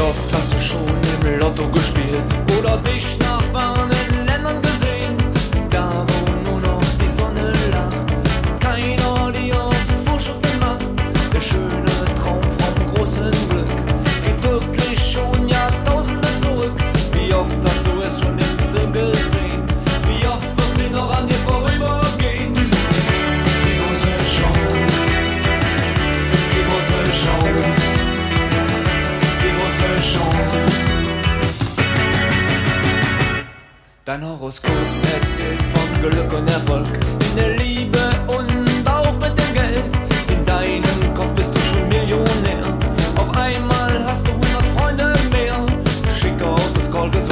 oft hast du schon Dein Horoskop erzählt von Glück und Erfolg in der Liebe und auch mit dem Geld. In deinem Kopf bist du schon Millionär. Auf einmal hast du 100 Freunde mehr. Schick Schicke Autos, Kolbens